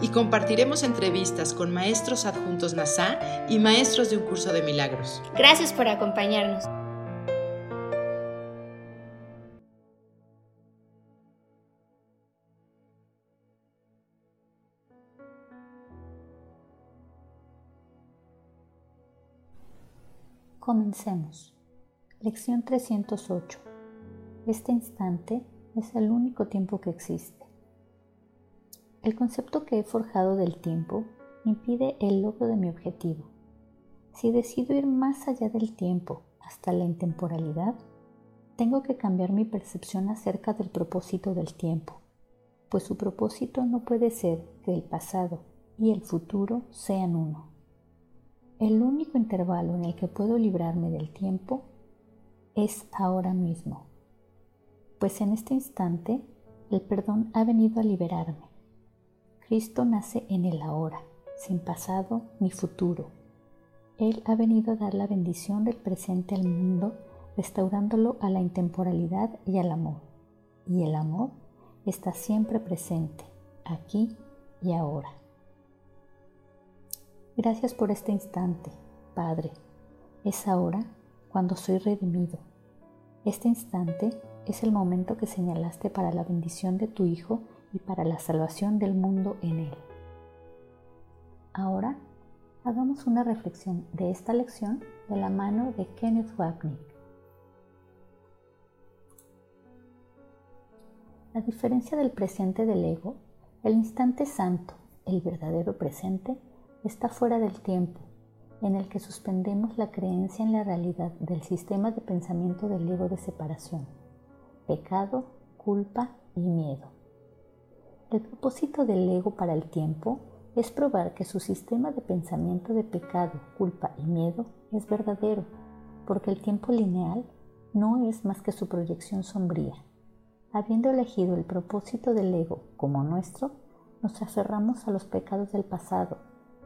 Y compartiremos entrevistas con maestros adjuntos NASA y maestros de un curso de milagros. Gracias por acompañarnos. Comencemos. Lección 308. Este instante es el único tiempo que existe. El concepto que he forjado del tiempo impide el logro de mi objetivo. Si decido ir más allá del tiempo hasta la intemporalidad, tengo que cambiar mi percepción acerca del propósito del tiempo, pues su propósito no puede ser que el pasado y el futuro sean uno. El único intervalo en el que puedo librarme del tiempo es ahora mismo, pues en este instante el perdón ha venido a liberarme. Cristo nace en el ahora, sin pasado ni futuro. Él ha venido a dar la bendición del presente al mundo, restaurándolo a la intemporalidad y al amor. Y el amor está siempre presente, aquí y ahora. Gracias por este instante, Padre. Es ahora cuando soy redimido. Este instante es el momento que señalaste para la bendición de tu Hijo y para la salvación del mundo en él. Ahora hagamos una reflexión de esta lección de la mano de Kenneth Wapnick. A diferencia del presente del ego, el instante santo, el verdadero presente, está fuera del tiempo, en el que suspendemos la creencia en la realidad del sistema de pensamiento del ego de separación, pecado, culpa y miedo. El propósito del ego para el tiempo es probar que su sistema de pensamiento de pecado, culpa y miedo es verdadero, porque el tiempo lineal no es más que su proyección sombría. Habiendo elegido el propósito del ego como nuestro, nos aferramos a los pecados del pasado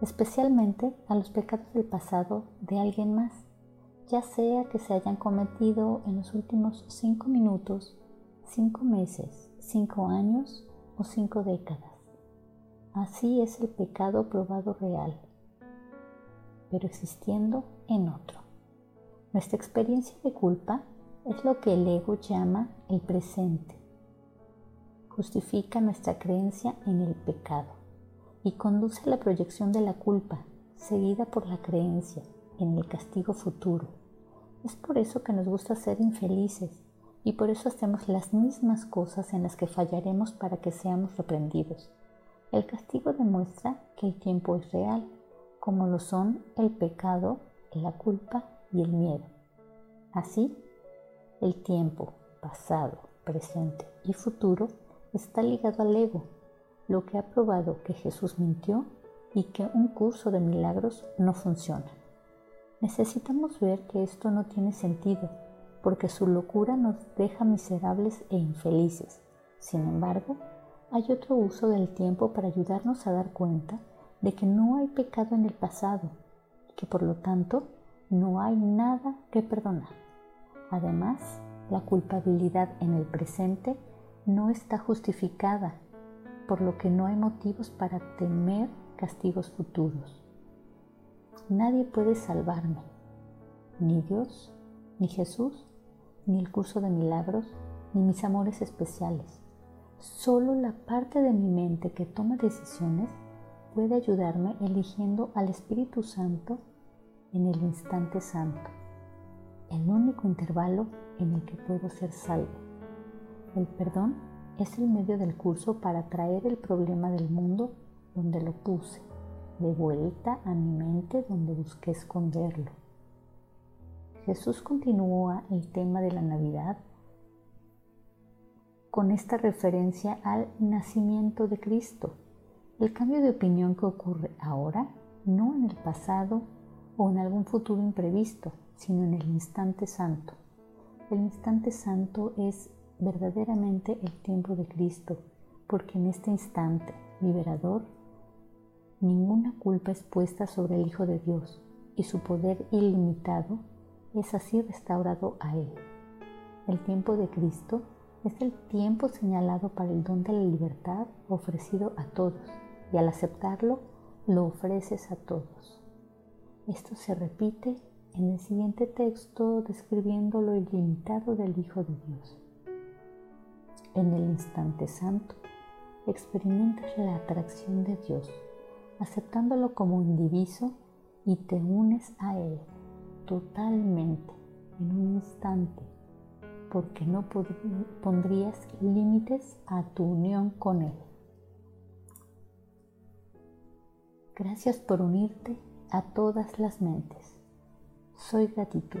especialmente a los pecados del pasado de alguien más, ya sea que se hayan cometido en los últimos cinco minutos, cinco meses, cinco años o cinco décadas. Así es el pecado probado real, pero existiendo en otro. Nuestra experiencia de culpa es lo que el ego llama el presente. Justifica nuestra creencia en el pecado y conduce a la proyección de la culpa, seguida por la creencia en el castigo futuro. Es por eso que nos gusta ser infelices y por eso hacemos las mismas cosas en las que fallaremos para que seamos reprendidos. El castigo demuestra que el tiempo es real, como lo son el pecado, la culpa y el miedo. Así, el tiempo, pasado, presente y futuro está ligado al ego lo que ha probado que Jesús mintió y que un curso de milagros no funciona. Necesitamos ver que esto no tiene sentido, porque su locura nos deja miserables e infelices. Sin embargo, hay otro uso del tiempo para ayudarnos a dar cuenta de que no hay pecado en el pasado y que por lo tanto no hay nada que perdonar. Además, la culpabilidad en el presente no está justificada por lo que no hay motivos para temer castigos futuros. Nadie puede salvarme, ni Dios, ni Jesús, ni el curso de milagros, ni mis amores especiales. Solo la parte de mi mente que toma decisiones puede ayudarme eligiendo al Espíritu Santo en el instante santo, el único intervalo en el que puedo ser salvo. El perdón es el medio del curso para traer el problema del mundo donde lo puse, de vuelta a mi mente donde busqué esconderlo. Jesús continúa el tema de la Navidad con esta referencia al nacimiento de Cristo El cambio de opinión que ocurre ahora, no en el pasado o en algún futuro imprevisto, sino en el instante santo. El instante santo es verdaderamente el tiempo de Cristo, porque en este instante liberador, ninguna culpa es puesta sobre el Hijo de Dios y su poder ilimitado es así restaurado a Él. El tiempo de Cristo es el tiempo señalado para el don de la libertad ofrecido a todos y al aceptarlo lo ofreces a todos. Esto se repite en el siguiente texto describiendo lo ilimitado del Hijo de Dios. En el instante santo experimentas la atracción de Dios, aceptándolo como indiviso y te unes a Él totalmente en un instante, porque no pondrías límites a tu unión con Él. Gracias por unirte a todas las mentes. Soy gratitud.